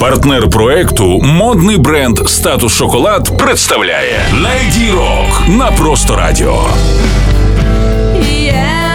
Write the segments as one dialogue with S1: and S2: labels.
S1: Партнер проекту модний бренд Статус Шоколад представляє Леді Рок на просто радіо.
S2: Yeah,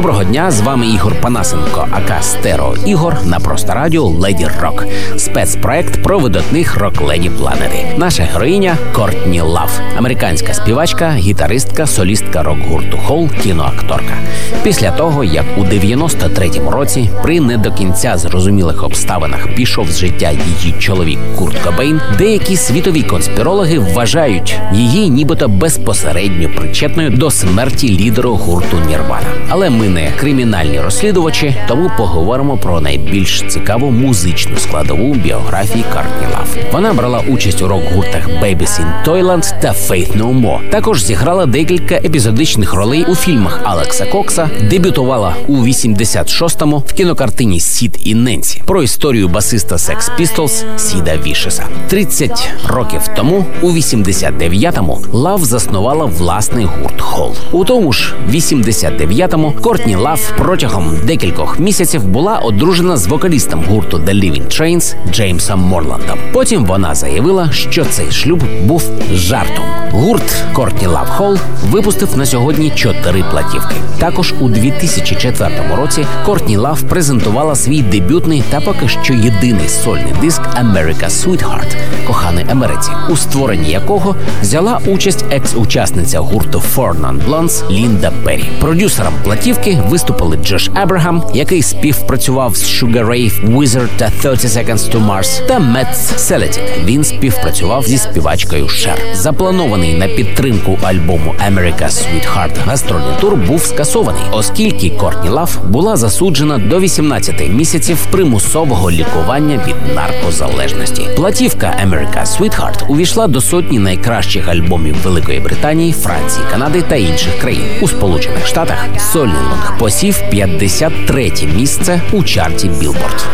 S3: Доброго дня, з вами Ігор Панасенко, ака Стеро Ігор на просто радіо Леді Рок. Спецпроект про видатних рок-леді планети. Наша героїня Кортні Лав, американська співачка, гітаристка, солістка рок-гурту Хол, кіноакторка. Після того, як у 93-му році при не до кінця зрозумілих обставинах пішов з життя її чоловік Курт Кобейн, деякі світові конспірологи вважають її нібито безпосередньо причетною до смерті лідеру гурту Нірвана. Але ми не кримінальні розслідувачі, тому поговоримо про найбільш цікаву музичну складову біографії Картні Лав. Вона брала участь у рок-гуртах Babies in Toyland та Faith No More. Також зіграла декілька епізодичних ролей у фільмах Алекса Кокса, дебютувала у 86-му в кінокартині Сід і Ненсі про історію басиста Sex Pistols Сіда Вішеса. 30 років тому, у 89-му, Лав заснувала власний гурт Хол. У тому ж 89-му Кортні Лав протягом декількох місяців була одружена з вокалістом гурту The Living Trains Джеймсом Морландом. Потім вона заявила, що цей шлюб був жартом. Гурт Кортні Лав Хол випустив на сьогодні чотири платівки. Також у 2004 році Кортні Лав презентувала свій дебютний та поки що єдиний сольний диск America Sweetheart Коханий Америці, у створенні якого взяла участь екс-учасниця гурту Four Non Blondes Лінда Перрі. Продюсером платівки виступили Джош Абрагам, який співпрацював з Sugar Ray, Wizard та 30 Seconds to Mars, та Метс Селетік. Він співпрацював зі співачкою Шер. Запланований на підтримку альбому America Sweetheart гастрольний тур був скасований, оскільки Кортні Лав була засуджена до 18 місяців примусового лікування від наркозалежності. Платівка America Sweetheart увійшла до сотні найкращих альбомів Великої Британії, Франції, Канади та інших країн. У Сполучених Штатах сольний лонг посів 53 місце у чарті Billboard.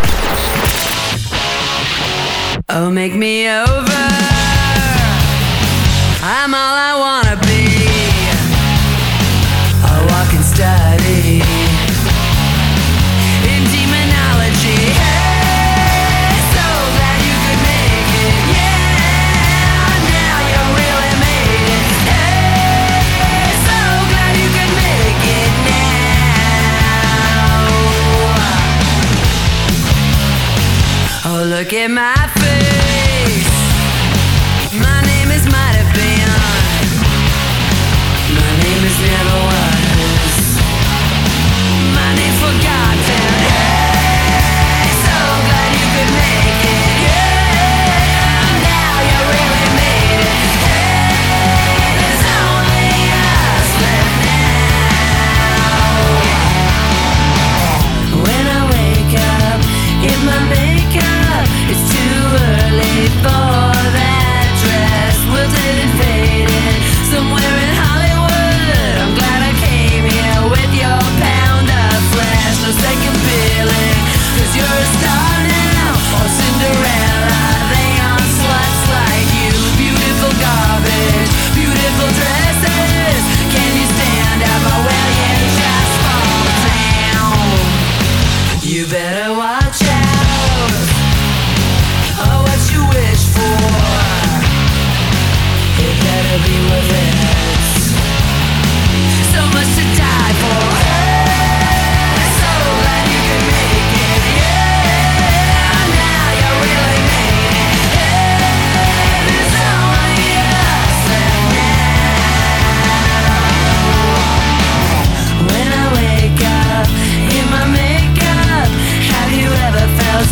S2: Oh, make me over. I'm all I wanna be. Look at my face.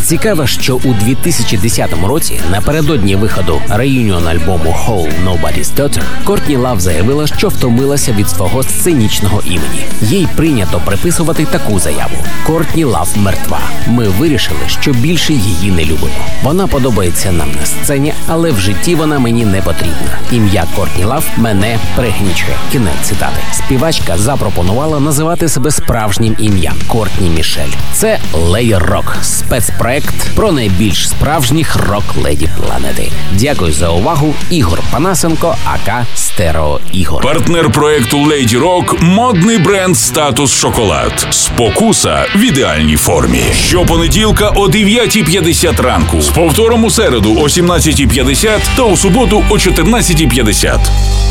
S3: Цікаво, що у 2010 році, напередодні виходу реюніон альбому Whole Nobody's Daughter, Кортні Лав заявила, що втомилася від свого сценічного імені. Їй прийнято приписувати таку заяву: Кортні Лав мертва. Ми вирішили, що більше її не любимо. Вона подобається нам на сцені, але в житті вона мені не потрібна. Ім'я Кортні Лав мене пригнічує. Кінець цитати. Співачка запропонувала називати себе справжнім ім'ям Кортні Мішель. Це Леєр Рок, спецпроект про найбільш справжніх рок-леді планети. Дякую за увагу. Ігор Панасенко, АК Стерео Ігор.
S1: Партнер проекту Lady Rock – модний бренд Статус Шоколад. Спокуса в ідеальній формі. Щопонеділка о 9.50 ранку. З повтором у середу о 17.50 та у суботу о 14.50.